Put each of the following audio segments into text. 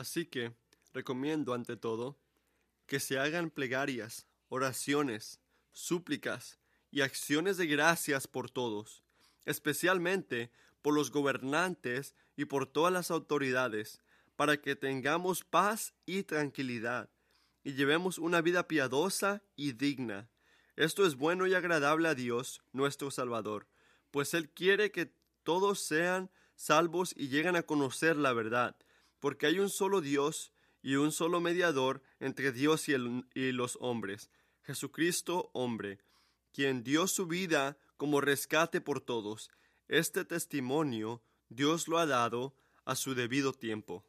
Así que recomiendo ante todo que se hagan plegarias, oraciones, súplicas y acciones de gracias por todos, especialmente por los gobernantes y por todas las autoridades, para que tengamos paz y tranquilidad y llevemos una vida piadosa y digna. Esto es bueno y agradable a Dios, nuestro Salvador, pues Él quiere que todos sean salvos y lleguen a conocer la verdad, porque hay un solo Dios y un solo mediador entre Dios y, y los hombres, Jesucristo hombre, quien dio su vida como rescate por todos. Este testimonio Dios lo ha dado a su debido tiempo.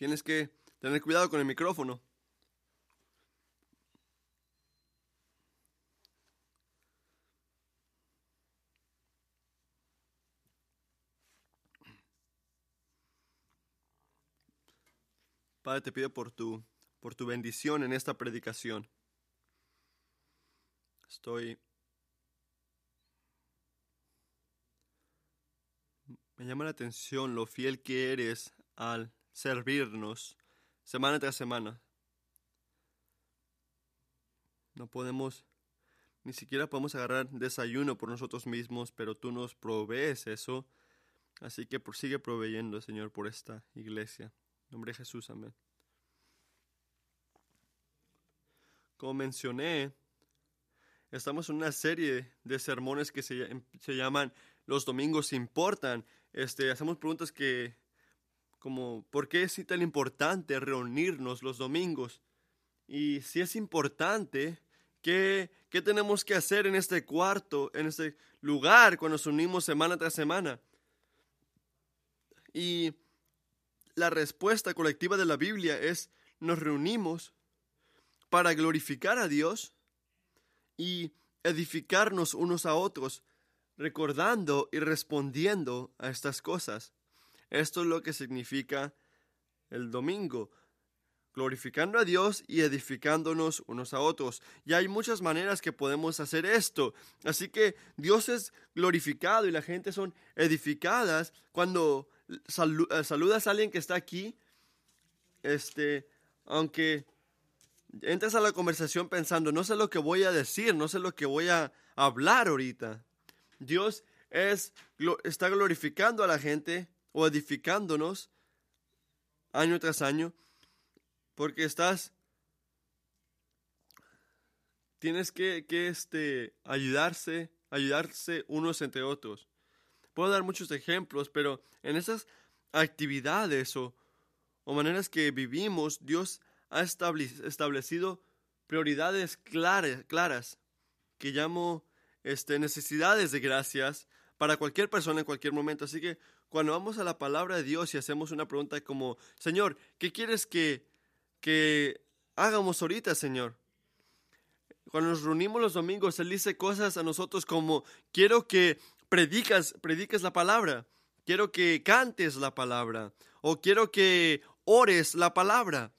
Tienes que tener cuidado con el micrófono. Padre, te pido por tu, por tu bendición en esta predicación. Estoy... Me llama la atención lo fiel que eres al servirnos semana tras semana. No podemos, ni siquiera podemos agarrar desayuno por nosotros mismos, pero tú nos provees eso. Así que sigue proveyendo, Señor, por esta iglesia. En nombre de Jesús, amén. Como mencioné, estamos en una serie de sermones que se, se llaman Los domingos importan. Este, hacemos preguntas que como por qué es tan importante reunirnos los domingos. Y si es importante, ¿qué, ¿qué tenemos que hacer en este cuarto, en este lugar, cuando nos unimos semana tras semana? Y la respuesta colectiva de la Biblia es, nos reunimos para glorificar a Dios y edificarnos unos a otros, recordando y respondiendo a estas cosas. Esto es lo que significa el domingo, glorificando a Dios y edificándonos unos a otros. Y hay muchas maneras que podemos hacer esto. Así que Dios es glorificado y la gente son edificadas cuando eh, saludas a alguien que está aquí. Este, aunque entras a la conversación pensando, no sé lo que voy a decir, no sé lo que voy a hablar ahorita. Dios es, está glorificando a la gente o edificándonos año tras año, porque estás, tienes que, que este, ayudarse, ayudarse unos entre otros. Puedo dar muchos ejemplos, pero en esas actividades o, o maneras que vivimos, Dios ha establecido prioridades claras, claras que llamo este, necesidades de gracias para cualquier persona en cualquier momento. Así que cuando vamos a la palabra de Dios y hacemos una pregunta como, Señor, ¿qué quieres que, que hagamos ahorita, Señor? Cuando nos reunimos los domingos, Él dice cosas a nosotros como, quiero que predicas, prediques la palabra, quiero que cantes la palabra, o quiero que ores la palabra.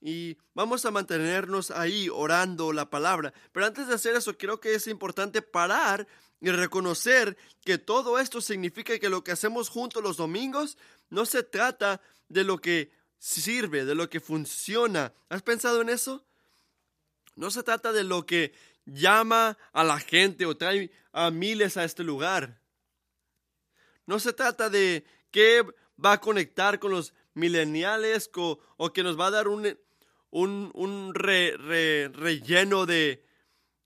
Y vamos a mantenernos ahí orando la palabra. Pero antes de hacer eso, creo que es importante parar y reconocer que todo esto significa que lo que hacemos juntos los domingos no se trata de lo que sirve, de lo que funciona. ¿Has pensado en eso? No se trata de lo que llama a la gente o trae a miles a este lugar. No se trata de qué va a conectar con los mileniales o, que nos va a dar un, un, relleno de,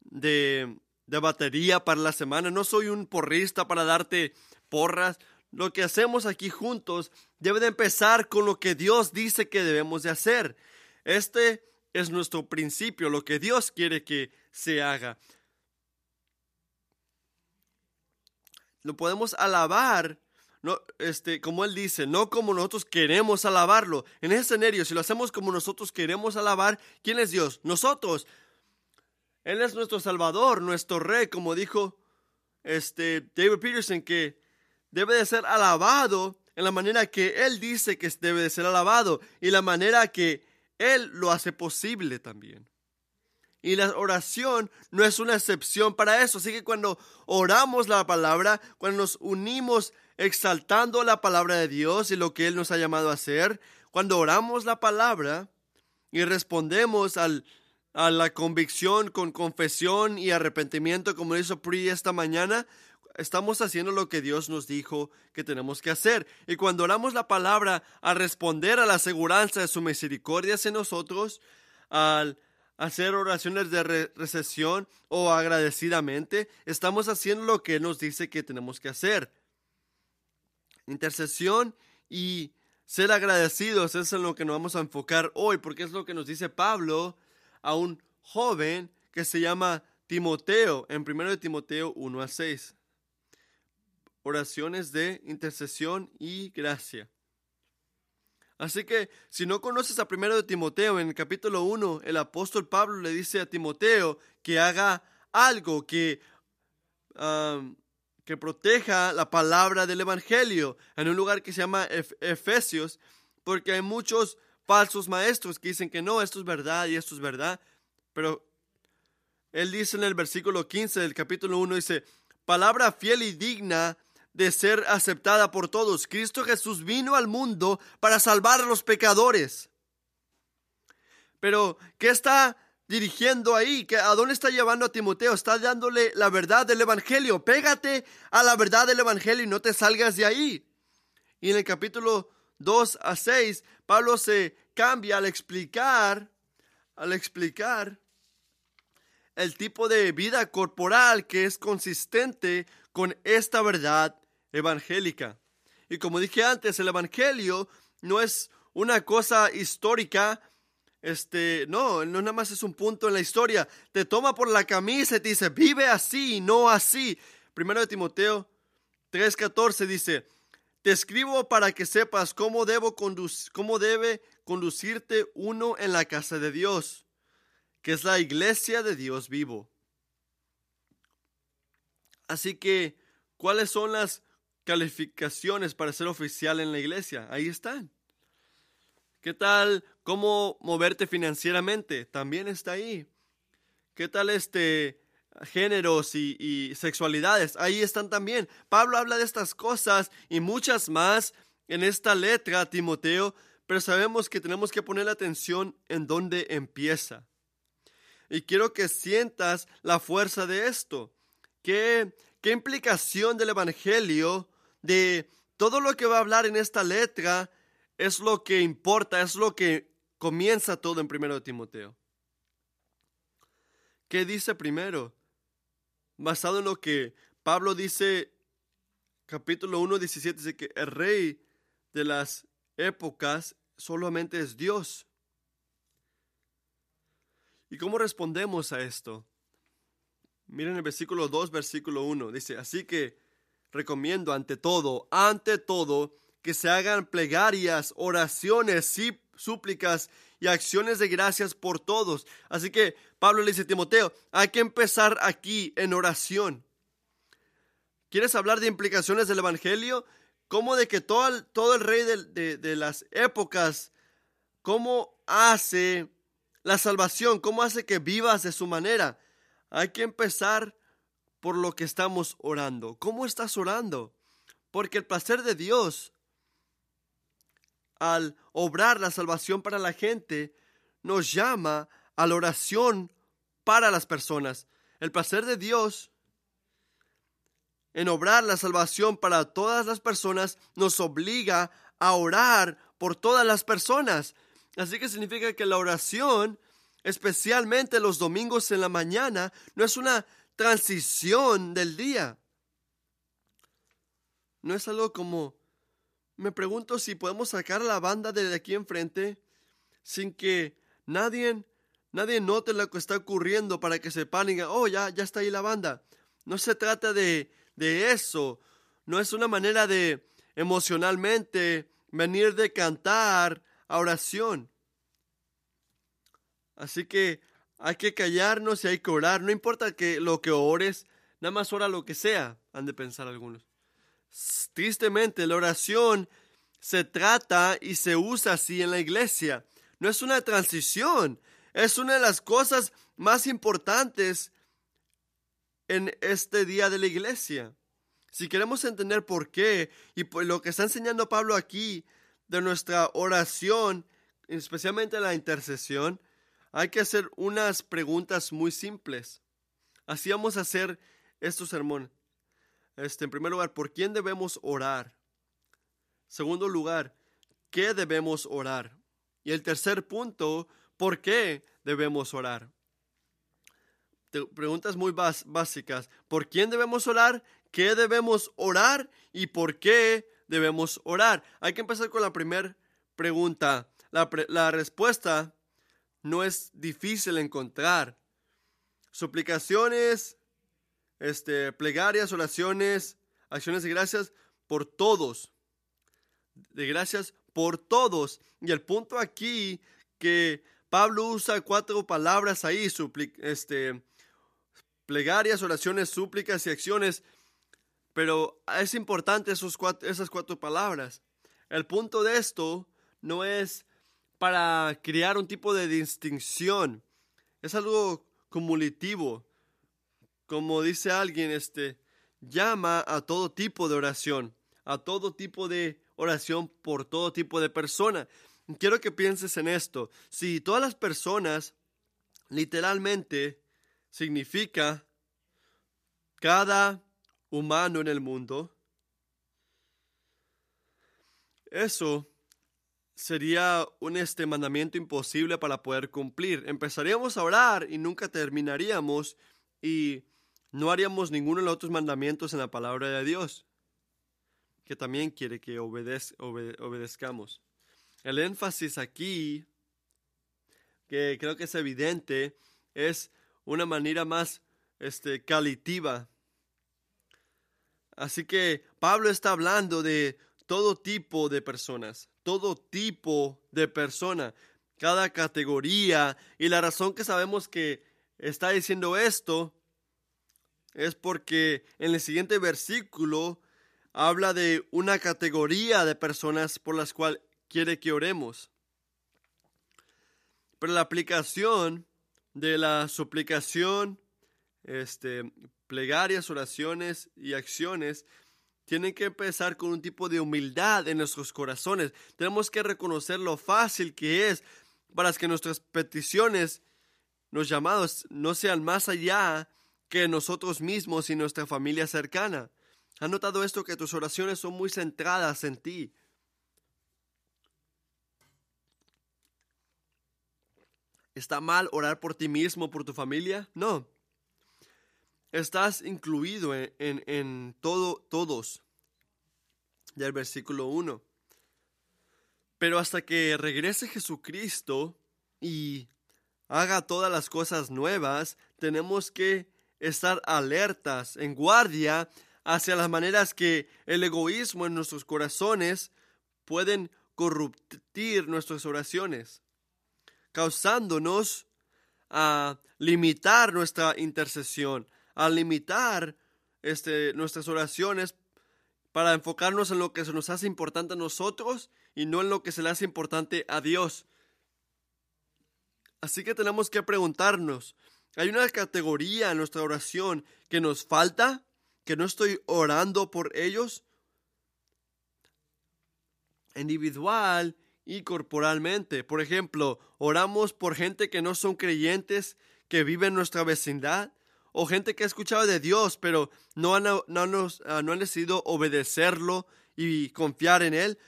de, de batería para la semana. No soy un porrista para darte porras. Lo que hacemos aquí juntos debe de empezar con lo que Dios dice que debemos de hacer. Este es nuestro principio, lo que Dios quiere que se haga. Lo podemos alabar no, este, como él dice, no como nosotros queremos alabarlo. En ese escenario, si lo hacemos como nosotros queremos alabar, ¿quién es Dios? Nosotros. Él es nuestro Salvador, nuestro Rey, como dijo este, David Peterson, que debe de ser alabado en la manera que Él dice que debe de ser alabado y la manera que Él lo hace posible también. Y la oración no es una excepción para eso. Así que cuando oramos la palabra, cuando nos unimos exaltando la palabra de Dios y lo que Él nos ha llamado a hacer, cuando oramos la palabra y respondemos al, a la convicción con confesión y arrepentimiento, como hizo Pri esta mañana, estamos haciendo lo que Dios nos dijo que tenemos que hacer. Y cuando oramos la palabra al responder a la aseguranza de su misericordia hacia nosotros, al hacer oraciones de recesión o agradecidamente, estamos haciendo lo que nos dice que tenemos que hacer. Intercesión y ser agradecidos es en lo que nos vamos a enfocar hoy, porque es lo que nos dice Pablo a un joven que se llama Timoteo, en 1 de Timoteo 1 a 6. Oraciones de intercesión y gracia. Así que si no conoces a primero de Timoteo, en el capítulo 1, el apóstol Pablo le dice a Timoteo que haga algo que, que proteja la palabra del Evangelio en un lugar que se llama Efesios, porque hay muchos falsos maestros que dicen que no, esto es verdad y esto es verdad, pero él dice en el versículo 15 del capítulo 1, dice, palabra fiel y digna de ser aceptada por todos. Cristo Jesús vino al mundo para salvar a los pecadores. Pero, ¿qué está dirigiendo ahí? ¿A dónde está llevando a Timoteo? Está dándole la verdad del Evangelio. Pégate a la verdad del Evangelio y no te salgas de ahí. Y en el capítulo 2 a 6, Pablo se cambia al explicar, al explicar el tipo de vida corporal que es consistente con esta verdad evangélica. Y como dije antes, el evangelio no es una cosa histórica, este, no, no nada más es un punto en la historia. Te toma por la camisa y te dice, vive así, no así. Primero de Timoteo 3:14 dice, te escribo para que sepas cómo, debo cómo debe conducirte uno en la casa de Dios, que es la iglesia de Dios vivo. Así que, ¿cuáles son las calificaciones para ser oficial en la iglesia. Ahí están. ¿Qué tal cómo moverte financieramente? También está ahí. ¿Qué tal este géneros y, sexualidades? Ahí están también. Pablo habla de estas cosas y muchas más en esta letra, Timoteo, pero sabemos que tenemos que poner atención en dónde empieza. Y quiero que sientas la fuerza de esto. ¿Qué, qué implicación del Evangelio de todo lo que va a hablar en esta letra es lo que importa, es lo que comienza todo en primero de Timoteo. ¿Qué dice primero? Basado en lo que Pablo dice, capítulo 1, 17, dice que el rey de las épocas solamente es Dios. ¿Y cómo respondemos a esto? Miren el versículo 2, versículo 1. Dice, así que recomiendo ante todo, ante todo, que se hagan plegarias, oraciones, súplicas y acciones de gracias por todos. Así que Pablo le dice a Timoteo, hay que empezar aquí en oración. ¿Quieres hablar de implicaciones del Evangelio? ¿Cómo de que todo el, rey de, de las épocas, cómo hace la salvación, cómo hace que vivas de su manera? Hay que empezar por lo que estamos orando. ¿Cómo estás orando? Porque el placer de Dios al obrar la salvación para la gente nos llama a la oración para las personas. El placer de Dios en obrar la salvación para todas las personas nos obliga a orar por todas las personas. Así que significa que la oración, especialmente los domingos en la mañana, no es una transición del día. No es algo como, me pregunto si podemos sacar la banda de aquí enfrente sin que nadie, nadie note lo que está ocurriendo para que sepan y digan, oh, ya, ya está ahí la banda. No se trata de, de eso. No es una manera de emocionalmente venir de cantar a oración. Así que hay que callarnos y hay que orar. No importa que lo que ores, nada más ora lo que sea, han de pensar algunos. Tristemente, la oración se trata y se usa así en la iglesia. No es una transición, es una de las cosas más importantes en este día de la iglesia. Si queremos entender por qué y por lo que está enseñando Pablo aquí de nuestra oración, especialmente la intercesión, hay que hacer unas preguntas muy simples. Así vamos a hacer estos sermón. Este, en primer lugar, ¿por quién debemos orar? Segundo lugar, ¿qué debemos orar? Y el tercer punto, ¿por qué debemos orar? preguntas muy básicas. ¿Por quién debemos orar? ¿Qué debemos orar? ¿Y por qué debemos orar? Hay que empezar con la primera pregunta. La, la respuesta no es difícil encontrar. Suplicaciones, este, plegarias, oraciones, acciones de gracias por todos. De gracias por todos. Y el punto aquí que Pablo usa cuatro palabras ahí, este, plegarias, oraciones, súplicas y acciones. Pero es importante esos esas cuatro palabras. El punto de esto no es para crear un tipo de distinción. Es algo cumulativo. Como dice alguien, este, llama a todo tipo de oración, a todo tipo de oración por todo tipo de persona. Quiero que pienses en esto. Si todas las personas, literalmente, significa cada humano en el mundo, eso sería un este mandamiento imposible para poder cumplir. Empezaríamos a orar y nunca terminaríamos y no haríamos ninguno de los otros mandamientos en la palabra de Dios, que también quiere que obedezcamos. El énfasis aquí, que creo que es evidente, es una manera más este. Así que Pablo está hablando de todo tipo de personas, todo tipo de persona, cada categoría. Y la razón que sabemos que está diciendo esto es porque en el siguiente versículo habla de una categoría de personas por las cuales quiere que oremos. Pero la aplicación de la suplicación, este, plegarias, oraciones y acciones tienen que empezar con un tipo de humildad en nuestros corazones. Tenemos que reconocer lo fácil que es para que nuestras peticiones, los llamados, no sean más allá que nosotros mismos y nuestra familia cercana. ¿Has notado esto que tus oraciones son muy centradas en ti? ¿Está mal orar por ti mismo, por tu familia? No. Estás incluido en, en, todo, todos. Del versículo 1. Pero hasta que regrese Jesucristo y haga todas las cosas nuevas, tenemos que estar alertas, en guardia, hacia las maneras que el egoísmo en nuestros corazones pueden corruptir nuestras oraciones, causándonos a limitar nuestra intercesión, a limitar este, nuestras oraciones para enfocarnos en lo que se nos hace importante a nosotros y no en lo que se le hace importante a Dios. Así que tenemos que preguntarnos, ¿hay una categoría en nuestra oración que nos falta? ¿Que no estoy orando por ellos? Individual y corporalmente. Por ejemplo, oramos por gente que no son creyentes, que vive en nuestra vecindad o gente que ha escuchado de Dios, pero no han, no, ah, han decidido obedecerlo y confiar en Él.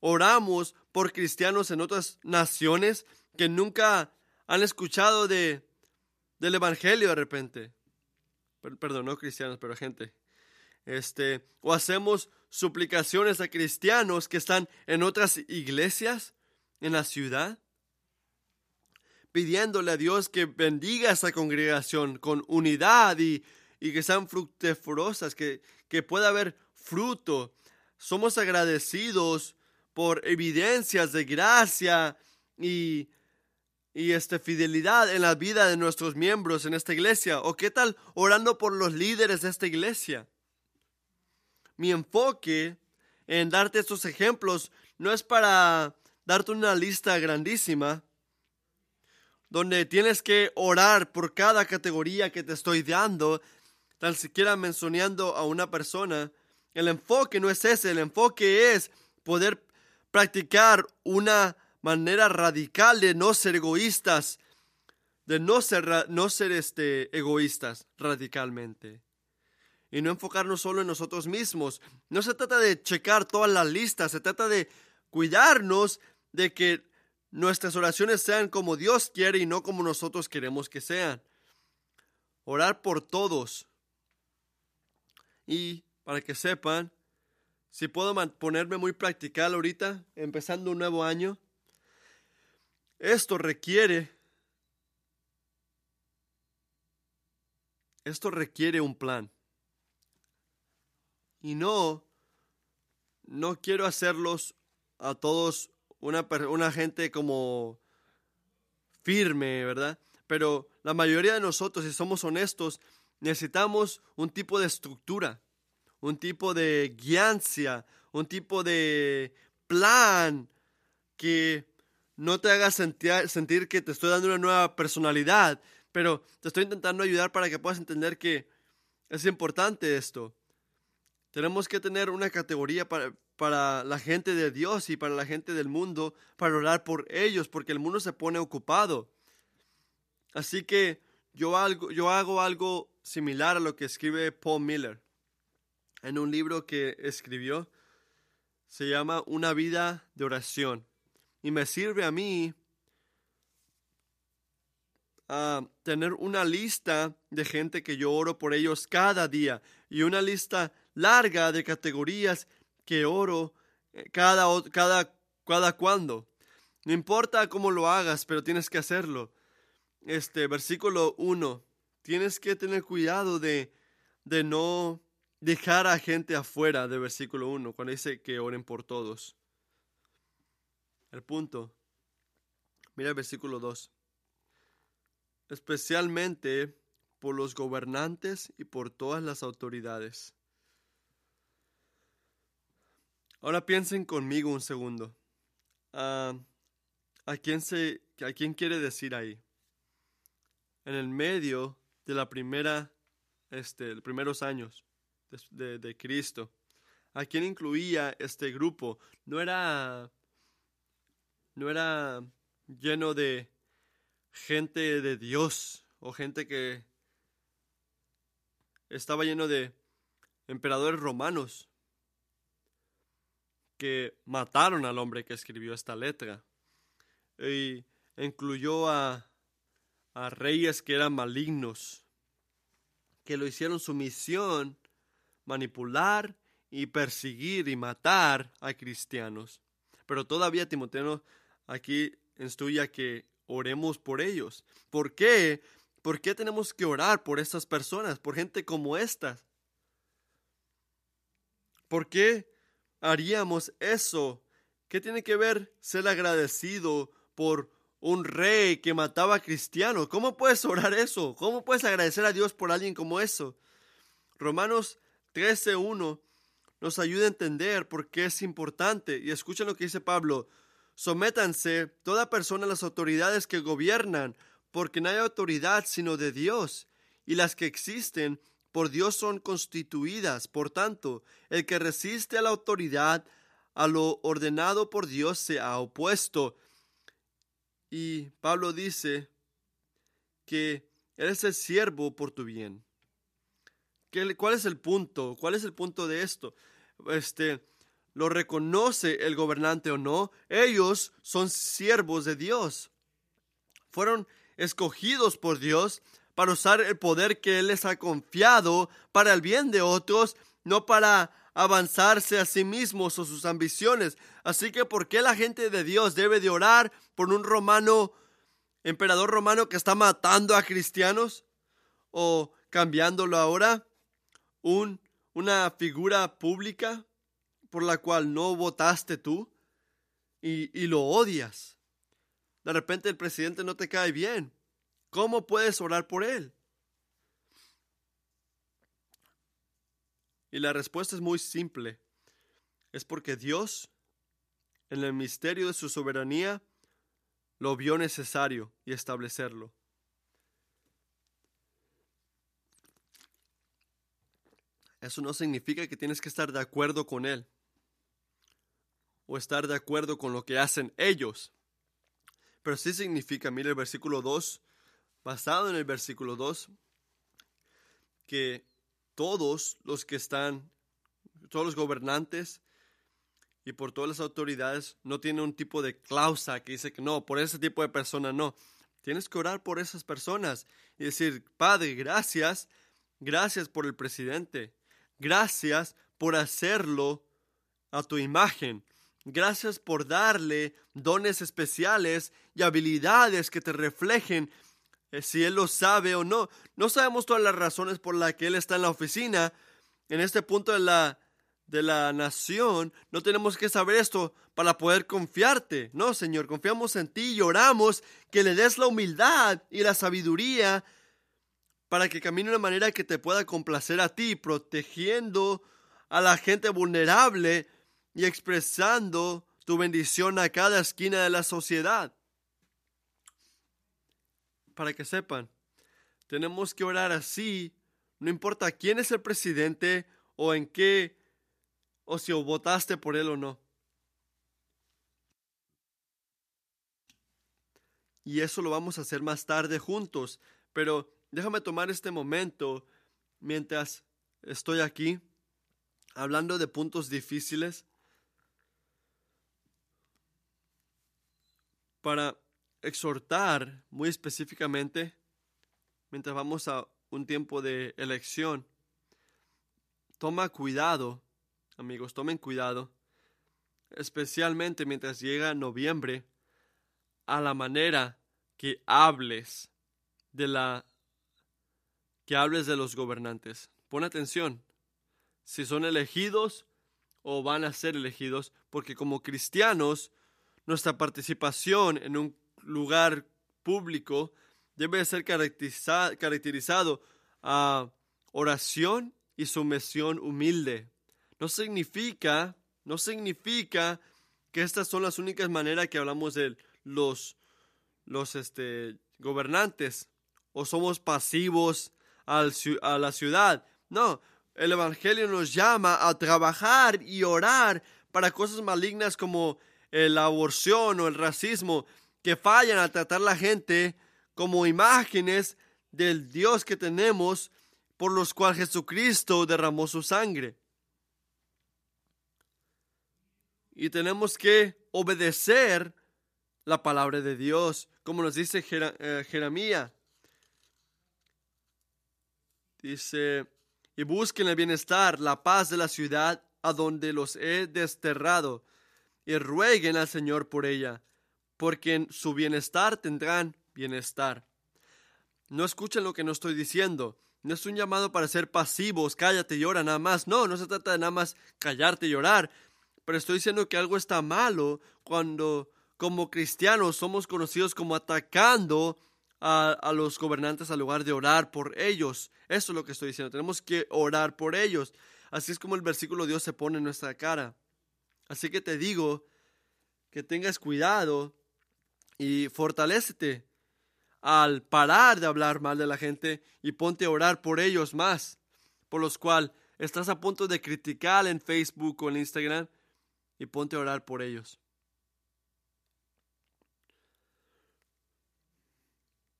Oramos por cristianos en otras naciones que nunca han escuchado de, del Evangelio de repente. Perdón, no cristianos, pero gente. Este, o hacemos suplicaciones a cristianos que están en otras iglesias en la ciudad pidiéndole a Dios que bendiga a esa congregación con unidad y, que sean fructíferosas, que, que pueda haber fruto. somos agradecidos por evidencias de gracia y, y este, fidelidad en la vida de nuestros miembros en esta iglesia? ¿O qué tal orando por los líderes de esta iglesia? Mi enfoque en darte estos ejemplos no es para darte una lista grandísima donde tienes que orar por cada categoría que te estoy dando, tan siquiera mencionando a una persona. El enfoque no es ese, el enfoque es poder practicar una manera radical de no ser egoístas, de no ser, no ser este, egoístas radicalmente. Y no enfocarnos solo en nosotros mismos. No se trata de checar todas las listas, se trata de cuidarnos de que nuestras oraciones sean como Dios quiere y no como nosotros queremos que sean. Orar por todos. Y para que sepan, si puedo ponerme muy practical ahorita, empezando un nuevo año, esto requiere, esto requiere un plan. Y no, no quiero hacerlos a todos una, una gente como firme, ¿verdad? Pero la mayoría de nosotros, si somos honestos, necesitamos un tipo de estructura un tipo de guiancia, un tipo de plan que no te haga sentir, sentir que te estoy dando una nueva personalidad, pero te estoy intentando ayudar para que puedas entender que es importante esto. Tenemos que tener una categoría para, para la gente de Dios y para la gente del mundo, para orar por ellos, porque el mundo se pone ocupado. Así que yo, algo, yo hago algo similar a lo que escribe Paul Miller en un libro que escribió. Se llama Una vida de oración. Y me sirve a mí a tener una lista de gente que yo oro por ellos cada día y una lista larga de categorías que oro eh, cada, cada, cada cuando. No importa cómo lo hagas, pero tienes que hacerlo. Este versículo 1. Tienes que tener cuidado de, de no dejar a gente afuera de versículo 1, cuando dice que oren por todos. El punto. Mira el versículo 2. Especialmente por los gobernantes y por todas las autoridades. Ahora piensen conmigo un segundo. Ah, ¿a, quién se, ¿A quién quiere decir ahí? En el medio de la primera, este, los primeros años de, Cristo. ¿A quién incluía este grupo? No era, no era lleno de gente de Dios o gente que estaba lleno de emperadores romanos que mataron al hombre que escribió esta letra. Y incluyó a, a reyes que eran malignos, que lo hicieron su misión manipular y perseguir y matar a cristianos. Pero todavía Timoteo aquí instruye que oremos por ellos. ¿Por qué? ¿Por qué tenemos que orar por estas personas, por gente como estas? ¿Por qué haríamos eso? ¿Qué tiene que ver ser agradecido por un rey que mataba a cristianos? ¿Cómo puedes orar eso? ¿Cómo puedes agradecer a Dios por alguien como eso? Romanos 13.1 nos ayuda a entender por qué es importante. Y escuchen lo que dice Pablo. Sométanse toda persona a las autoridades que gobiernan, porque no hay autoridad sino de Dios, y las que existen por Dios son constituidas. Por tanto, el que resiste a la autoridad, a lo ordenado por Dios, se ha opuesto. Y Pablo dice que eres el siervo por tu bien. ¿Cuál es el punto? ¿Cuál es el punto de esto? Este, ¿Lo reconoce el gobernante o no? Ellos son siervos de Dios. Fueron escogidos por Dios para usar el poder que Él les ha confiado para el bien de otros, no para avanzarse a sí mismos o sus ambiciones. Así que, ¿por qué la gente de Dios debe de orar por un romano, emperador romano que está matando a cristianos? ¿O cambiándolo ahora? un, una figura pública por la cual no votaste tú y, y lo odias. De repente el presidente no te cae bien. ¿Cómo puedes orar por él? Y la respuesta es muy simple. Es porque Dios, en el misterio de su soberanía, lo vio necesario y establecerlo. Eso no significa que tienes que estar de acuerdo con Él o estar de acuerdo con lo que hacen ellos. Pero sí significa, mire el versículo 2, basado en el versículo 2, que todos los que están, todos los gobernantes y por todas las autoridades no tienen un tipo de cláusula que dice que no, por ese tipo de persona no. Tienes que orar por esas personas y decir, Padre, gracias, gracias por el presidente, gracias por hacerlo a tu imagen, gracias por darle dones especiales y habilidades que te reflejen si él lo sabe o no. No sabemos todas las razones por las que él está en la oficina. En este punto de la, de la nación, no tenemos que saber esto para poder confiarte. No, Señor, confiamos en ti y oramos que le des la humildad y la sabiduría para que camine de una manera que te pueda complacer a ti, protegiendo a la gente vulnerable y expresando tu bendición a cada esquina de la sociedad para que sepan, tenemos que orar así, no importa quién es el presidente o en qué, o si votaste por él o no. Y eso lo vamos a hacer más tarde juntos, pero déjame tomar este momento mientras estoy aquí hablando de puntos difíciles para exhortar muy específicamente, mientras vamos a un tiempo de elección, toma cuidado, amigos, tomen cuidado, especialmente mientras llega noviembre, a la manera que hables de la que hables de los gobernantes. Pon atención, si son elegidos o van a ser elegidos, porque como cristianos, nuestra participación en un lugar público debe ser caracterizado a oración y sumisión humilde. No significa, no significa que estas son las únicas maneras que hablamos de los, los este, gobernantes o somos pasivos al, a la ciudad. No, el Evangelio nos llama a trabajar y orar para cosas malignas como la aborción o el racismo que fallan al tratar a la gente como imágenes del Dios que tenemos por los cuales Jesucristo derramó su sangre. Y tenemos que obedecer la palabra de Dios, como nos dice eh, Jeremías. Dice, y busquen el bienestar, la paz de la ciudad a donde los he desterrado, y rueguen al Señor por ella porque en su bienestar tendrán bienestar. No escuchen lo que no estoy diciendo. No es un llamado para ser pasivos, cállate y llora nada más. No, no se trata de nada más callarte y llorar. Pero estoy diciendo que algo está malo cuando como cristianos somos conocidos como atacando a, los gobernantes al lugar de orar por ellos. Eso es lo que estoy diciendo. Tenemos que orar por ellos. Así es como el versículo Dios se pone en nuestra cara. Así que te digo que tengas cuidado y fortalécete al parar de hablar mal de la gente y ponte a orar por ellos más, por los cuales estás a punto de criticar en Facebook o en Instagram y ponte a orar por ellos.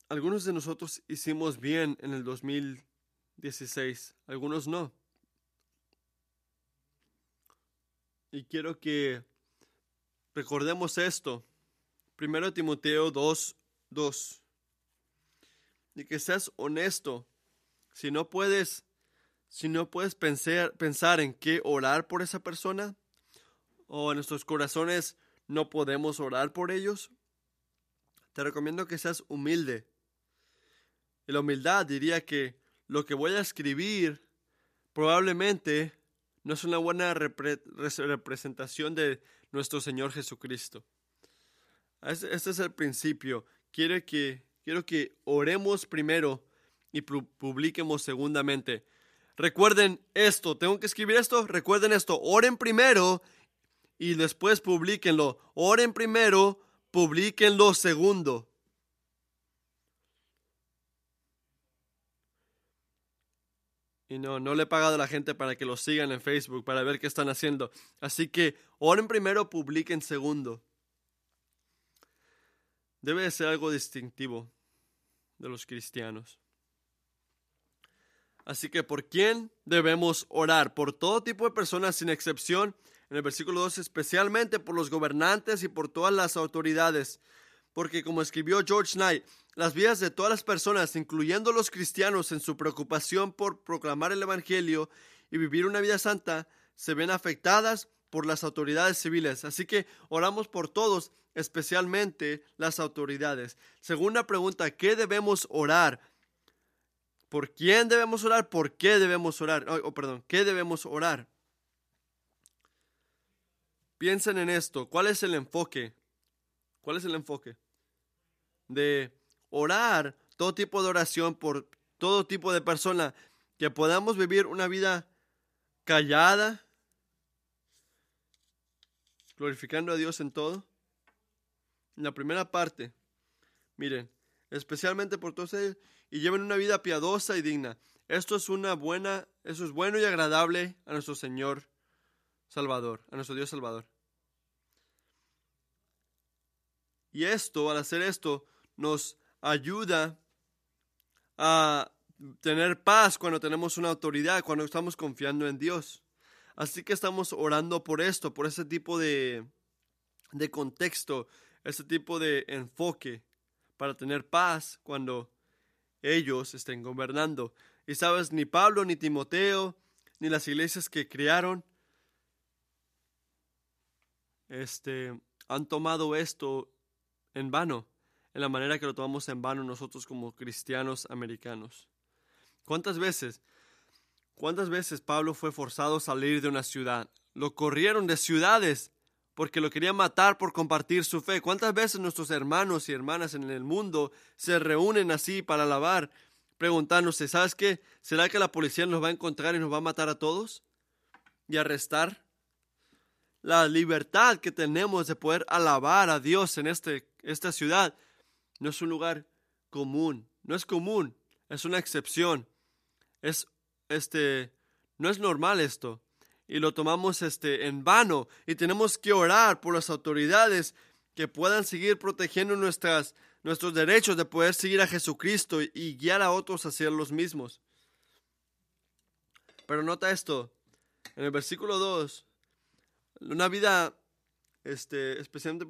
Algunos de nosotros hicimos bien en el 2016, algunos no. Y quiero que recordemos esto. Primero Timoteo 2, 2. Y que seas honesto. Si no puedes, si no puedes pensar, pensar en qué orar por esa persona, o en nuestros corazones no podemos orar por ellos, te recomiendo que seas humilde. Y la humildad diría que lo que voy a escribir probablemente no es una buena representación de nuestro Señor Jesucristo. Este, es el principio. Quiero que, quiero que oremos primero y publiquemos segundamente. Recuerden esto, tengo que escribir esto, recuerden esto, oren primero y después publiquenlo. Oren primero, publiquenlo segundo. Y no, no le he pagado a la gente para que lo sigan en Facebook, para ver qué están haciendo. Así que oren primero, publiquen segundo. Debe de ser algo distintivo de los cristianos. Así que, ¿por quién debemos orar? Por todo tipo de personas sin excepción. En el versículo 2, especialmente por los gobernantes y por todas las autoridades. Porque como escribió George Knight, las vidas de todas las personas, incluyendo los cristianos, en su preocupación por proclamar el Evangelio y vivir una vida santa, se ven afectadas por las autoridades civiles. Así que oramos por todos, especialmente las autoridades. Segunda pregunta, ¿qué debemos orar? ¿Por quién debemos orar? ¿Por qué debemos orar? Oh, perdón, ¿qué debemos orar? Piensen en esto. ¿Cuál es el enfoque? ¿Cuál es el enfoque? De orar todo tipo de oración por todo tipo de persona, que podamos vivir una vida callada, glorificando a Dios en todo. La primera parte, miren, especialmente por todos ellos, y lleven una vida piadosa y digna. Esto es una buena, eso es bueno y agradable a nuestro Señor Salvador, a nuestro Dios Salvador. Y esto, al hacer esto, nos ayuda a tener paz cuando tenemos una autoridad, cuando estamos confiando en Dios. Así que estamos orando por esto, por ese tipo de, de contexto, ese tipo de enfoque para tener paz cuando ellos estén gobernando. Y sabes, ni Pablo, ni Timoteo, ni las iglesias que crearon, este, han tomado esto en vano en la manera que lo tomamos en vano nosotros como cristianos americanos. ¿Cuántas veces, cuántas veces Pablo fue forzado a salir de una ciudad? Lo corrieron de ciudades porque lo querían matar por compartir su fe. ¿Cuántas veces nuestros hermanos y hermanas en el mundo se reúnen así para alabar, preguntándose, ¿sabes qué? ¿Será que la policía nos va a encontrar y nos va a matar a todos? ¿Y arrestar? La libertad que tenemos de poder alabar a Dios en este, esta ciudad no es un lugar común, no es común, es una excepción. Es este no es normal esto y lo tomamos este en vano y tenemos que orar por las autoridades que puedan seguir protegiendo nuestras nuestros derechos de poder seguir a Jesucristo y guiar a otros hacia los mismos. Pero nota esto, en el versículo 2, una vida este especialmente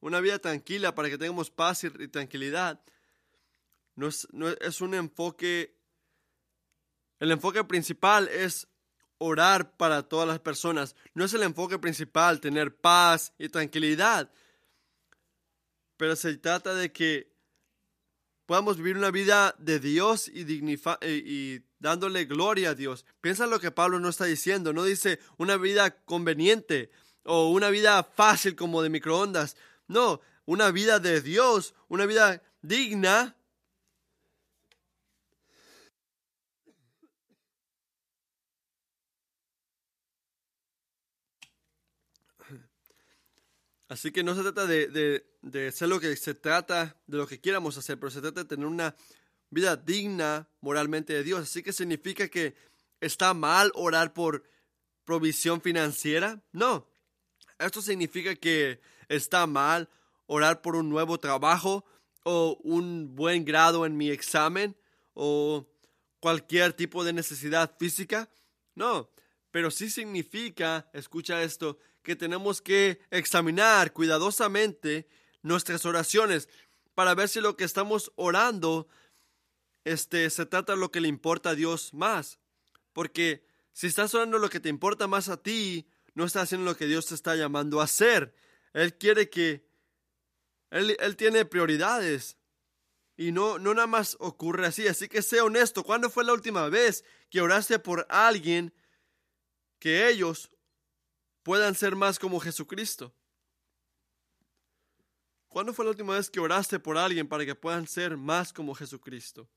una vida tranquila para que tengamos paz y, tranquilidad. No es, es un enfoque, el enfoque principal es orar para todas las personas. No es el enfoque principal tener paz y tranquilidad. Pero se trata de que podamos vivir una vida de Dios y, y dándole gloria a Dios. Piensa lo que Pablo no está diciendo. No dice una vida conveniente o una vida fácil como de microondas. No, una vida de Dios, una vida digna. Así que no se trata de, de, de hacer lo que se trata, de lo que quieramos hacer, pero se trata de tener una vida digna moralmente de Dios. Así que significa que está mal orar por provisión financiera. No, esto significa que está mal orar por un nuevo trabajo o un buen grado en mi examen o cualquier tipo de necesidad física. No, pero sí significa, escucha esto, que tenemos que examinar cuidadosamente nuestras oraciones para ver si lo que estamos orando este, se trata de lo que le importa a Dios más. Porque si estás orando lo que te importa más a ti, no estás haciendo lo que Dios te está llamando a hacer. Él quiere que... Él, tiene prioridades. Y no, no nada más ocurre así. Así que sé honesto. ¿Cuándo fue la última vez que oraste por alguien que ellos puedan ser más como Jesucristo. ¿Cuándo fue la última vez que oraste por alguien para que puedan ser más como Jesucristo?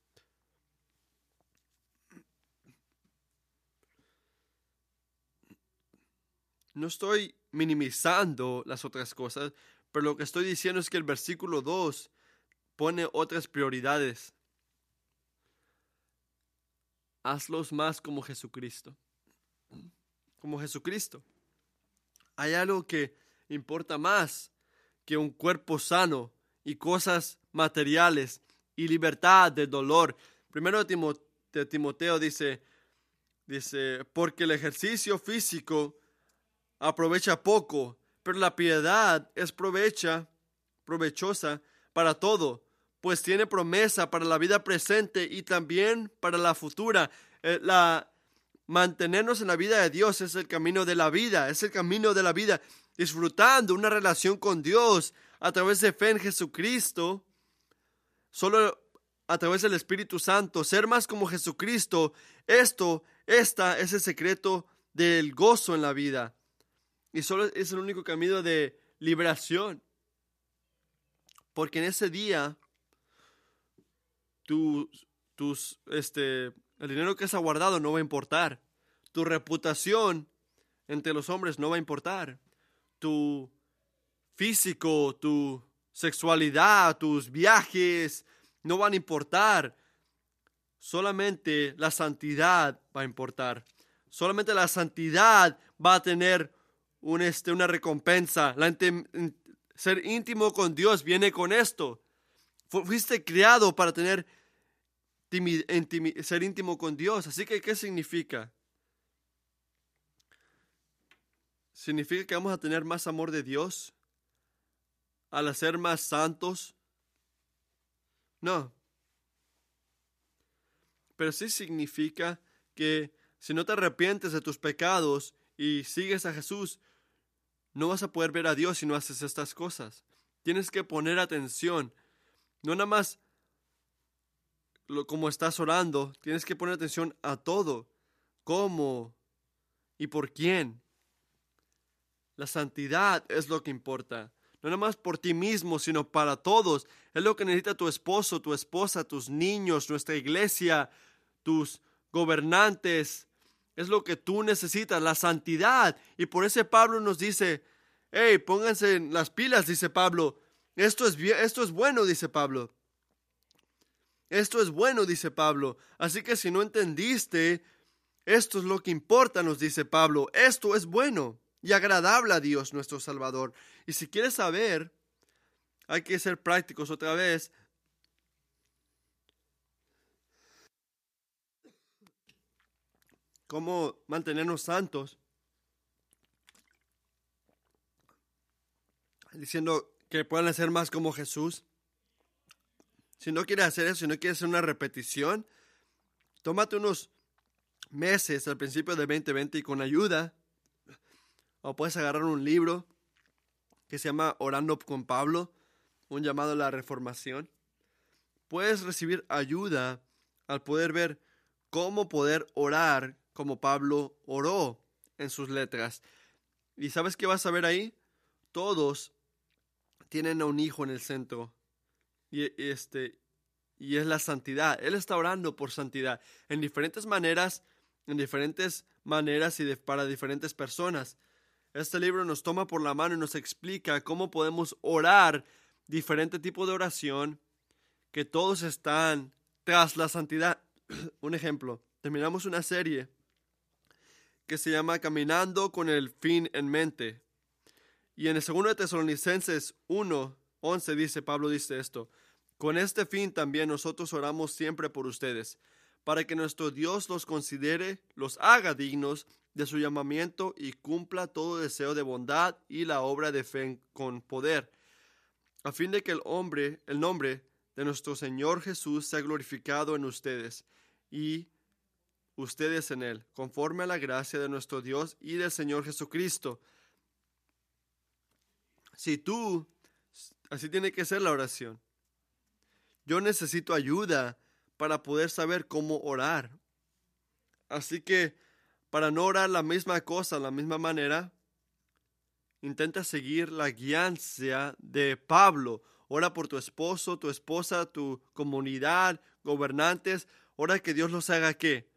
No estoy minimizando las otras cosas, pero lo que estoy diciendo es que el versículo 2 pone otras prioridades. Hazlos más como Jesucristo. Como Jesucristo. Hay algo que importa más que un cuerpo sano y cosas materiales y libertad del dolor. Primero de Timoteo dice, dice, porque el ejercicio físico aprovecha poco, pero la piedad es provecha, provechosa para todo, pues tiene promesa para la vida presente y también para la futura. Eh, la, mantenernos en la vida de Dios es el camino de la vida, es el camino de la vida, disfrutando una relación con Dios a través de fe en Jesucristo, solo a través del Espíritu Santo, ser más como Jesucristo. Esto, esta es el secreto del gozo en la vida. Y solo es el único camino de liberación. Porque en ese día, tus, este, el dinero que has aguardado no va a importar. Tu reputación entre los hombres no va a importar. Tu físico, tu sexualidad, tus viajes no van a importar. Solamente la santidad va a importar. Solamente la santidad va a tener este, una recompensa. Ser íntimo con Dios viene con esto. Fuiste criado para tener ser íntimo con Dios. Así que, ¿qué significa? ¿Significa que vamos a tener más amor de Dios al ser más santos? No. Pero sí significa que si no te arrepientes de tus pecados y sigues a Jesús, no vas a poder ver a Dios si no haces estas cosas. Tienes que poner atención. No nada más como estás orando, tienes que poner atención a todo. ¿Cómo? ¿Y por quién? La santidad es lo que importa. No nada más por ti mismo, sino para todos. Es lo que necesita tu esposo, tu esposa, tus niños, nuestra iglesia, tus gobernantes. Es lo que tú necesitas, la santidad. Y por eso Pablo nos dice, hey, pónganse en las pilas, dice Pablo. Esto es, esto es bueno, dice Pablo. Esto es bueno, dice Pablo. Así que si no entendiste, esto es lo que importa, nos dice Pablo. Esto es bueno y agradable a Dios nuestro Salvador. Y si quieres saber, hay que ser prácticos otra vez. ¿Cómo mantenernos santos? Diciendo que puedan ser más como Jesús. Si no quieres hacer eso, si no quieres hacer una repetición, tómate unos meses al principio de 2020 y con ayuda, o puedes agarrar un libro que se llama Orando con Pablo, un llamado a la reformación. Puedes recibir ayuda al poder ver cómo poder orar como Pablo oró en sus letras. ¿Y sabes qué vas a ver ahí? Todos tienen a un hijo en el centro y, este, y es la santidad. Él está orando por santidad en diferentes maneras, en diferentes maneras y para diferentes personas. Este libro nos toma por la mano y nos explica cómo podemos orar diferente tipo de oración que todos están tras la santidad. Un ejemplo, terminamos una serie que se llama Caminando con el fin en mente. Y en el segundo de Tesalonicenses 1, 11 dice, Pablo dice esto, con este fin también nosotros oramos siempre por ustedes, para que nuestro Dios los considere, los haga dignos de su llamamiento y cumpla todo deseo de bondad y la obra de fe con poder, a fin de que el hombre, el nombre de nuestro Señor Jesús sea glorificado en ustedes y ustedes en él, conforme a la gracia de nuestro Dios y del Señor Jesucristo. Si tú Así tiene que ser la oración. Yo necesito ayuda para poder saber cómo orar. Así que para no orar la misma cosa, la misma manera, intenta seguir la guianza de Pablo. Ora por tu esposo, tu esposa, tu comunidad, gobernantes. Ora que Dios los haga qué?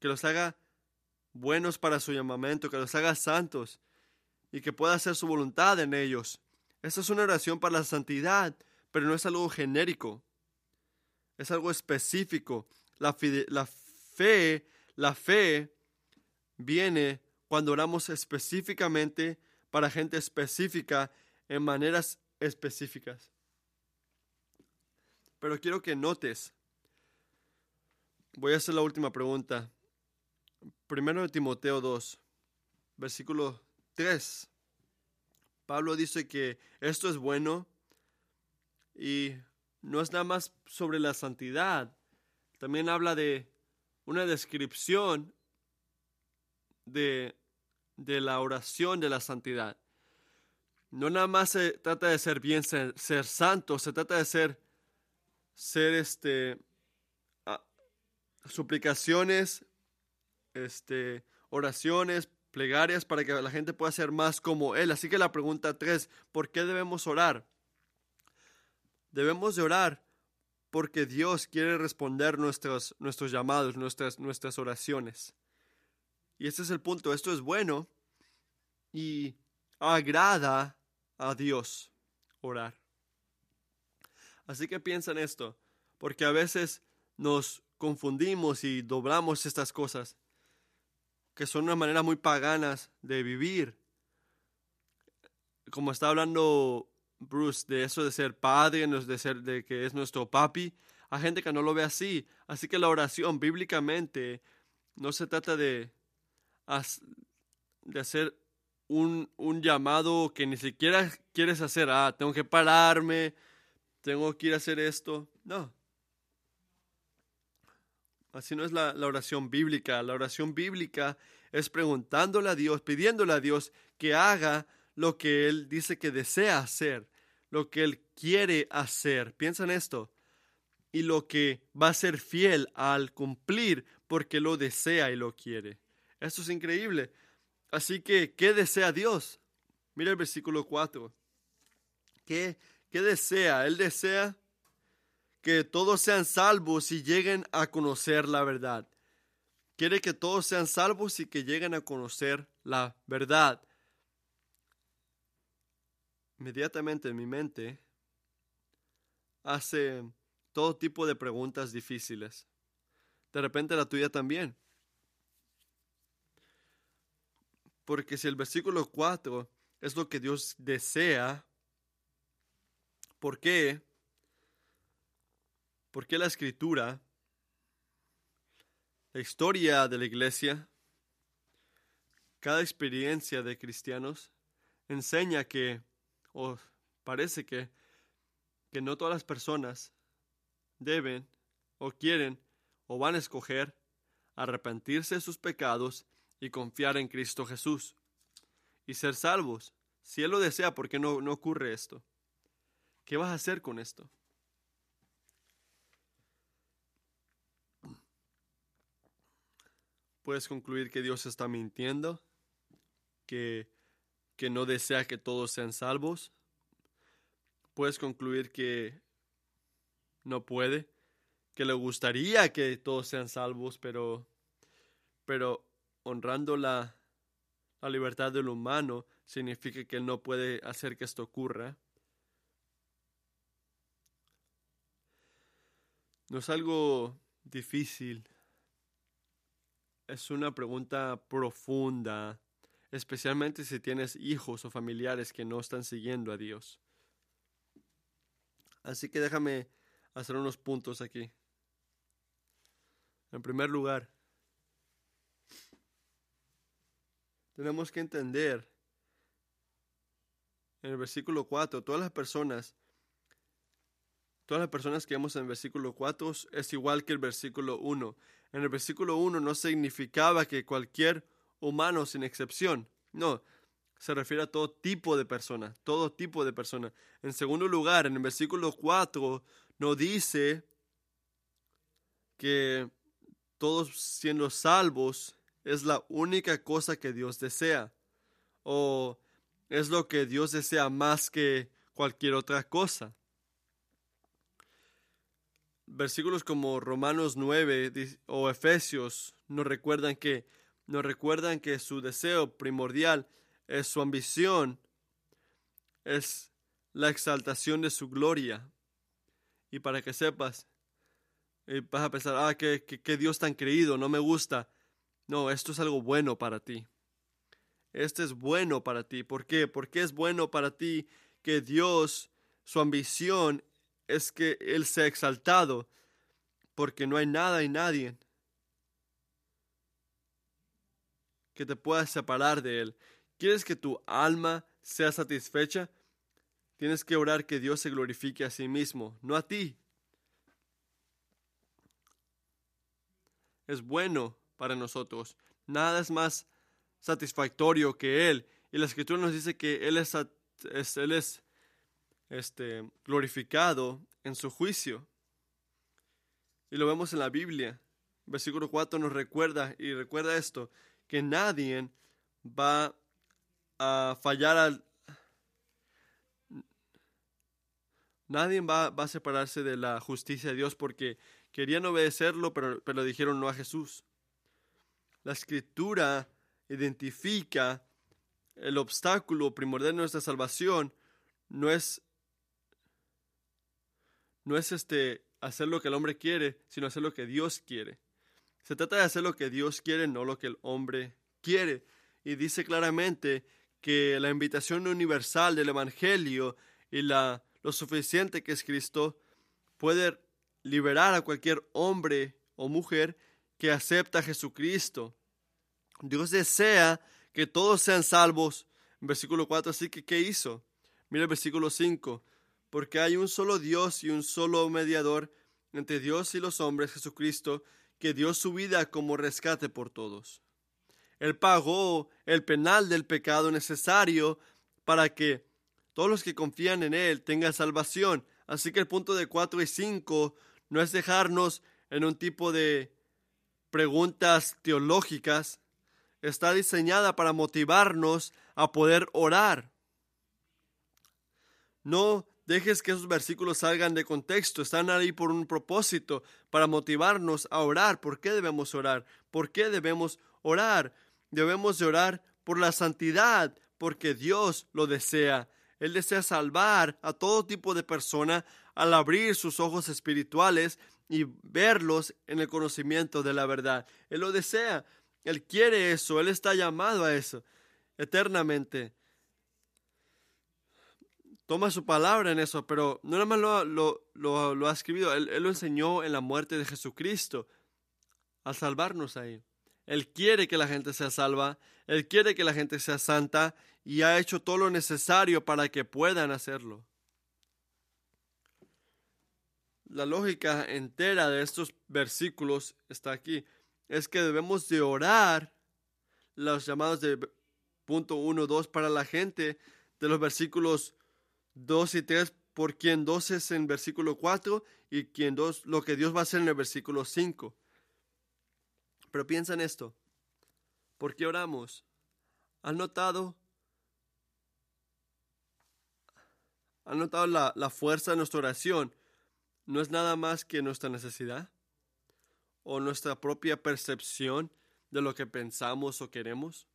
Que los haga buenos para su llamamiento, que los haga santos y que pueda hacer su voluntad en ellos. Esta es una oración para la santidad, pero no es algo genérico. Es algo específico. La, fe, la fe viene cuando oramos específicamente para gente específica en maneras específicas. Pero quiero que notes, voy a hacer la última pregunta. Primero de Timoteo 2, versículo 3. Pablo dice que esto es bueno y no es nada más sobre la santidad. También habla de una descripción de, de la oración de la santidad. No nada más se trata de ser bien, ser, santo, se trata de ser, ser este, suplicaciones, este, oraciones, plegarias para que la gente pueda ser más como Él. Así que la pregunta tres, ¿por qué debemos orar? Debemos de orar porque Dios quiere responder nuestros, nuestros llamados, nuestras, nuestras oraciones. Y este es el punto, esto es bueno y agrada a Dios orar. Así que piensa en esto, porque a veces nos confundimos y doblamos estas cosas, que son una manera muy paganas de vivir. Como está hablando Bruce de eso de ser padre, de ser de que es nuestro papi, hay gente que no lo ve así. Así que la oración bíblicamente no se trata de de hacer un, un, llamado que ni siquiera quieres hacer. Ah, tengo que pararme, tengo que ir a hacer esto. No. Así no es la, oración bíblica. La oración bíblica es preguntándole a Dios, pidiéndole a Dios que haga lo que Él dice que desea hacer, lo que Él quiere hacer. Piensa en esto. Y lo que va a ser fiel al cumplir porque lo desea y lo quiere. Esto es increíble. Así que, ¿qué desea Dios? Mira el versículo 4. ¿Qué, ¿Qué desea? Él desea que todos sean salvos y lleguen a conocer la verdad. Quiere que todos sean salvos y que lleguen a conocer la verdad. Inmediatamente en mi mente hace todo tipo de preguntas difíciles. De repente la tuya también. Porque si el versículo 4 es lo que Dios desea, ¿por qué? ¿Por qué la escritura, la historia de la iglesia, cada experiencia de cristianos enseña que, o parece que, que no todas las personas deben o quieren o van a escoger arrepentirse de sus pecados y confiar en Cristo Jesús y ser salvos. Si Él lo desea, ¿por qué no, no ocurre esto? ¿Qué vas a hacer con esto? Puedes concluir que Dios está mintiendo, que, que no desea que todos sean salvos. Puedes concluir que no puede, que le gustaría que todos sean salvos, pero, pero honrando la, la libertad del humano significa que él no puede hacer que esto ocurra. No es algo difícil. Es una pregunta profunda, especialmente si tienes hijos o familiares que no están siguiendo a Dios. Así que déjame hacer unos puntos aquí. En primer lugar, tenemos que entender en el versículo 4, todas las personas, todas las personas que vemos en el versículo 4 es igual que el versículo 1. En el versículo 1 no significaba que cualquier humano sin excepción, no, se refiere a todo tipo de persona, todo tipo de persona. En segundo lugar, en el versículo 4 no dice que todos siendo salvos es la única cosa que Dios desea. O es lo que Dios desea más que cualquier otra cosa. Versículos como Romanos 9 o Efesios nos recuerdan que nos recuerdan que su deseo primordial es su ambición, es la exaltación de su gloria. Y para que sepas, y vas a pensar, ah, que, Dios tan creído, no me gusta. No, esto es algo bueno para ti. Este es bueno para ti. ¿Por qué? Porque es bueno para ti que Dios, su ambición es que Él sea exaltado, porque no hay nada y nadie que te pueda separar de Él. ¿Quieres que tu alma sea satisfecha? Tienes que orar que Dios se glorifique a sí mismo, no a ti. Es bueno para nosotros. Nada es más satisfactorio que Él. Y la Escritura nos dice que Él es, él es este, glorificado en su juicio. Y lo vemos en la Biblia. Versículo 4 nos recuerda, y recuerda esto, que nadie va a fallar al... Nadie va, va, a separarse de la justicia de Dios porque querían obedecerlo, pero, pero dijeron no a Jesús. La escritura identifica el obstáculo primordial de nuestra salvación no es no es este hacer lo que el hombre quiere, sino hacer lo que Dios quiere. Se trata de hacer lo que Dios quiere, no lo que el hombre quiere. Y dice claramente que la invitación universal del Evangelio y la, lo suficiente que es Cristo puede liberar a cualquier hombre o mujer que acepta a Jesucristo. Dios desea que todos sean salvos. Versículo 4, así que ¿qué hizo? Mira el versículo 5. Porque hay un solo Dios y un solo mediador entre Dios y los hombres, Jesucristo, que dio su vida como rescate por todos. Él pagó el penal del pecado necesario para que todos los que confían en Él tengan salvación. Así que el punto de 4 y 5 no es dejarnos en un tipo de preguntas teológicas, está diseñada para motivarnos a poder orar. No dejes que esos versículos salgan de contexto, están ahí por un propósito, para motivarnos a orar. ¿Por qué debemos orar? ¿Por qué debemos orar? Debemos de orar por la santidad, porque Dios lo desea. Él desea salvar a todo tipo de persona al abrir sus ojos espirituales y verlos en el conocimiento de la verdad. Él lo desea, Él quiere eso, Él está llamado a eso eternamente. Toma su palabra en eso, pero no nada más lo, ha escrito, él, él, lo enseñó en la muerte de Jesucristo, al salvarnos ahí. Él quiere que la gente sea salva, Él quiere que la gente sea santa y ha hecho todo lo necesario para que puedan hacerlo la lógica entera de estos versículos está aquí. Es que debemos de orar los llamados de punto 1, 2 para la gente de los versículos 2 y 3, por quien 2 es en versículo 4 y quien 2 lo que Dios va a hacer en el versículo 5. Pero piensa en esto. ¿Por qué oramos? ¿Han notado? ¿Han notado la, la fuerza de nuestra oración? no es nada más que nuestra necesidad o nuestra propia percepción de lo que pensamos o queremos.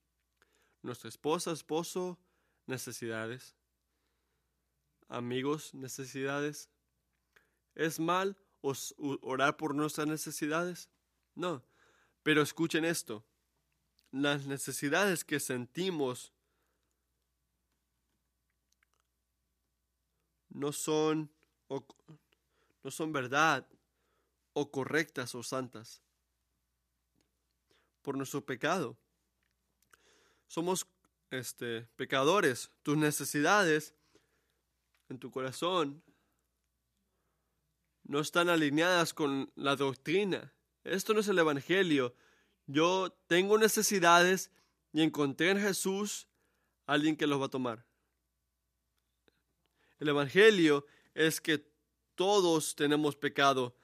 Nuestra esposa, esposo, necesidades. Amigos, necesidades. ¿Es mal orar por nuestras necesidades? No. Pero escuchen esto. Las necesidades que sentimos no son no son verdad o correctas o santas por nuestro pecado. Somos este, pecadores. Tus necesidades en tu corazón no están alineadas con la doctrina. Esto no es el Evangelio. Yo tengo necesidades y encontré en Jesús alguien que los va a tomar. El Evangelio es que todos tenemos pecado.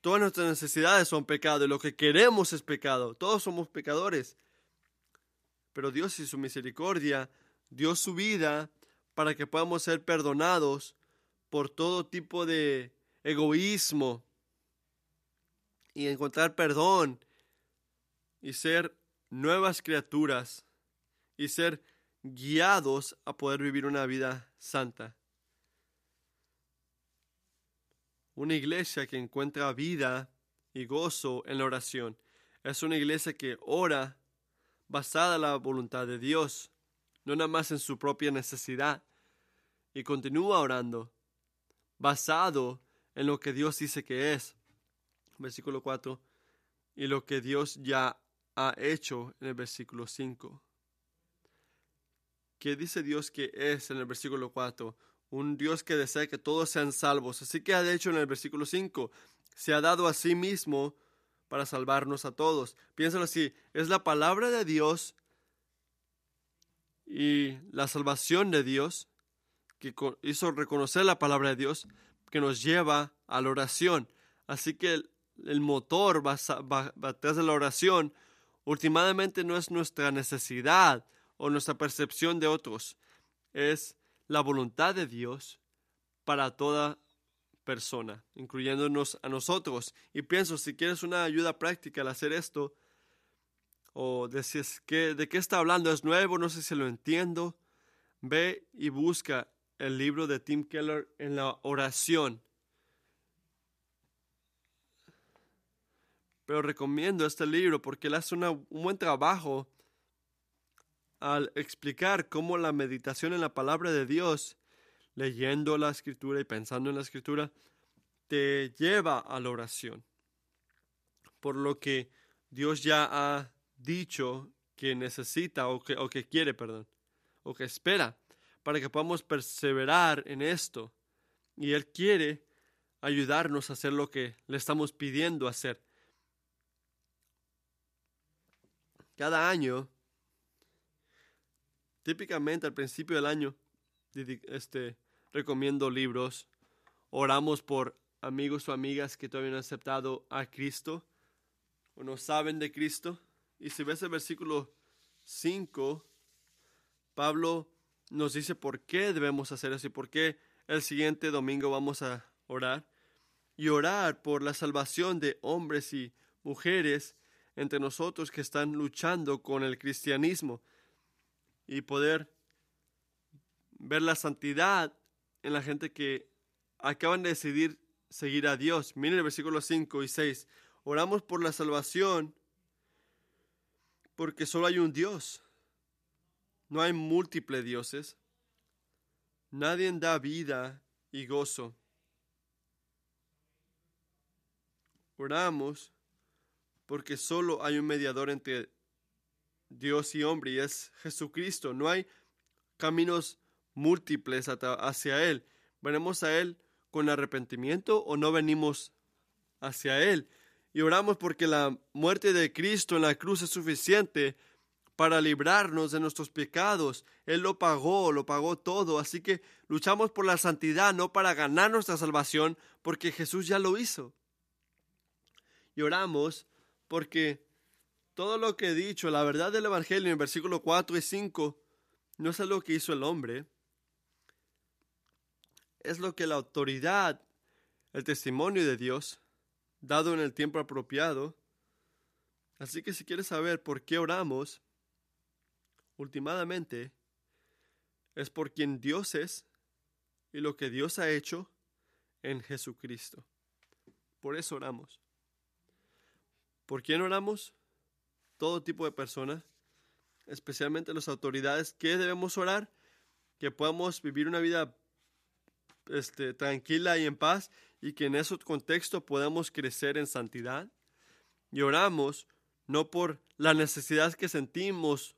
Todas nuestras necesidades son pecado y lo que queremos es pecado. Todos somos pecadores. Pero Dios y su misericordia dio su vida para que podamos ser perdonados por todo tipo de egoísmo y encontrar perdón y ser nuevas criaturas y ser guiados a poder vivir una vida santa. Una iglesia que encuentra vida y gozo en la oración. Es una iglesia que ora basada en la voluntad de Dios, no nada más en su propia necesidad, y continúa orando basado en lo que Dios dice que es. Versículo 4. Y lo que Dios ya ha hecho en el versículo 5. ¿Qué dice Dios que es en el versículo 4? Un Dios que desea que todos sean salvos. Así que ha hecho en el versículo 5. Se ha dado a sí mismo para salvarnos a todos. Piénsalo así. Es la palabra de Dios y la salvación de Dios que hizo reconocer la palabra de Dios que nos lleva a la oración. Así que el, motor va, va, de la oración últimamente no es nuestra necesidad o nuestra percepción de otros, es la voluntad de Dios para toda persona, incluyéndonos a nosotros. Y pienso, si quieres una ayuda práctica al hacer esto, o decís que de qué está hablando, es nuevo, no sé si lo entiendo, ve y busca el libro de Tim Keller en la oración. Pero recomiendo este libro porque él hace un buen trabajo al explicar cómo la meditación en la palabra de Dios, leyendo la escritura y pensando en la escritura, te lleva a la oración. Por lo que Dios ya ha dicho que necesita o que, o que quiere, perdón, o que espera para que podamos perseverar en esto. Y Él quiere ayudarnos a hacer lo que le estamos pidiendo hacer. Cada año, típicamente al principio del año, este, recomiendo libros, oramos por amigos o amigas que todavía no han aceptado a Cristo o no saben de Cristo. Y si ves el versículo 5, Pablo nos dice por qué debemos hacer eso y por qué el siguiente domingo vamos a orar. Y orar por la salvación de hombres y mujeres entre nosotros que están luchando con el cristianismo y poder ver la santidad en la gente que acaban de decidir seguir a Dios. Miren el versículo 5 y 6. Oramos por la salvación porque solo hay un Dios no hay múltiples dioses. Nadie da vida y gozo. Oramos porque solo hay un mediador entre Dios y hombre y es Jesucristo. No hay caminos múltiples hacia Él. ¿Venimos a Él con arrepentimiento o no venimos hacia Él? Y oramos porque la muerte de Cristo en la cruz es suficiente para librarnos de nuestros pecados. Él lo pagó, lo pagó todo. Así que luchamos por la santidad, no para ganar nuestra salvación, porque Jesús ya lo hizo. Y oramos porque todo lo que he dicho, la verdad del Evangelio en versículo 4 y 5, no es lo que hizo el hombre, es lo que la autoridad, el testimonio de Dios, dado en el tiempo apropiado. Así que si quieres saber por qué oramos, últimamente es por quien Dios es y lo que Dios ha hecho en Jesucristo. Por eso oramos. ¿Por quién oramos? Todo tipo de personas, especialmente las autoridades. ¿Qué debemos orar? Que podamos vivir una vida este, tranquila y en paz y que en ese contexto podamos crecer en santidad. Y oramos no por la necesidad que sentimos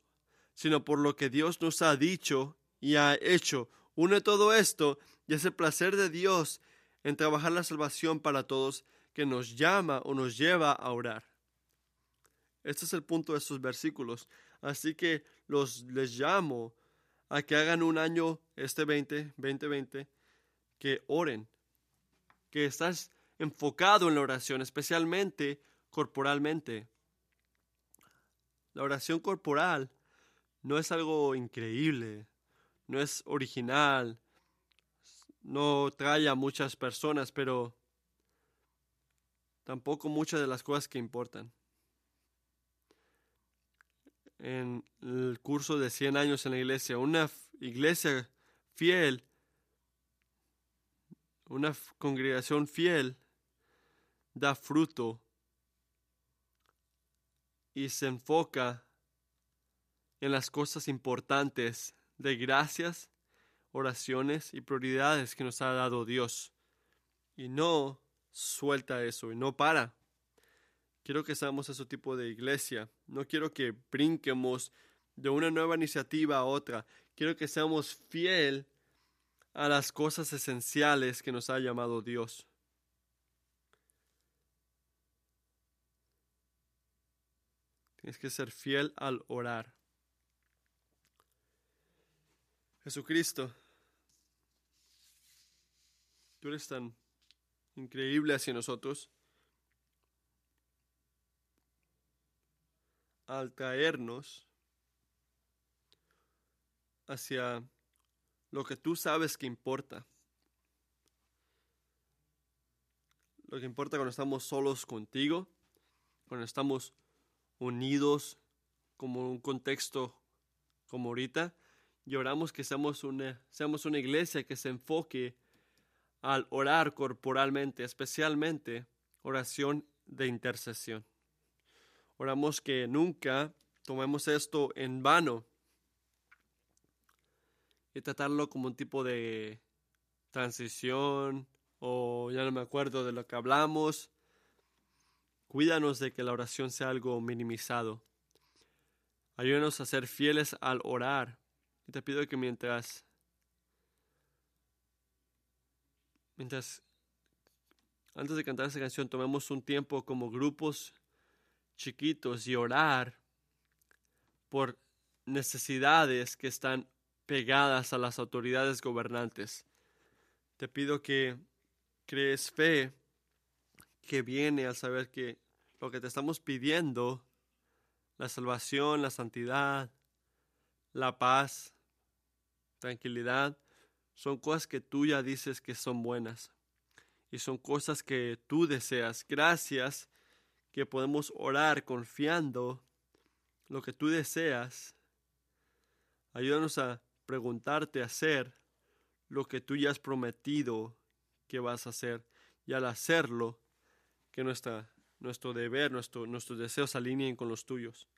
sino por lo que Dios nos ha dicho y ha hecho. Une todo esto y es el placer de Dios en trabajar la salvación para todos que nos llama o nos lleva a orar. Este es el punto de estos versículos. Así que los les llamo a que hagan un año este 20, 2020, que oren, que estás enfocado en la oración, especialmente corporalmente. La oración corporal no es algo increíble, no es original, no trae a muchas personas, pero tampoco muchas de las cosas que importan. En el curso de 100 años en la iglesia, una iglesia fiel, una congregación fiel, da fruto y se enfoca en las cosas importantes de gracias, oraciones y prioridades que nos ha dado Dios. Y no suelta eso y no para. Quiero que seamos ese tipo de iglesia. No quiero que brinquemos de una nueva iniciativa a otra. Quiero que seamos fiel a las cosas esenciales que nos ha llamado Dios. Tienes que ser fiel al orar. Jesucristo, tú eres tan increíble hacia nosotros al traernos hacia lo que tú sabes que importa. Lo que importa cuando estamos solos contigo, cuando estamos unidos como un contexto como ahorita, y oramos que seamos una, seamos una iglesia que se enfoque al orar corporalmente, especialmente oración de intercesión. Oramos que nunca tomemos esto en vano y tratarlo como un tipo de transición o ya no me acuerdo de lo que hablamos, Cuídanos de que la oración sea algo minimizado. Ayúdanos a ser fieles al orar. Y te pido que mientras, mientras, antes de cantar esa canción, tomemos un tiempo como grupos chiquitos y orar por necesidades que están pegadas a las autoridades gobernantes. Te pido que crees fe que viene al saber que lo que te estamos pidiendo, la salvación, la santidad, la paz, tranquilidad, son cosas que tú ya dices que son buenas y son cosas que tú deseas. Gracias que podemos orar confiando lo que tú deseas. Ayúdanos a preguntarte a hacer lo que tú ya has prometido que vas a hacer y al hacerlo que nuestra, nuestro deber, nuestro, nuestros deseos alineen con los tuyos.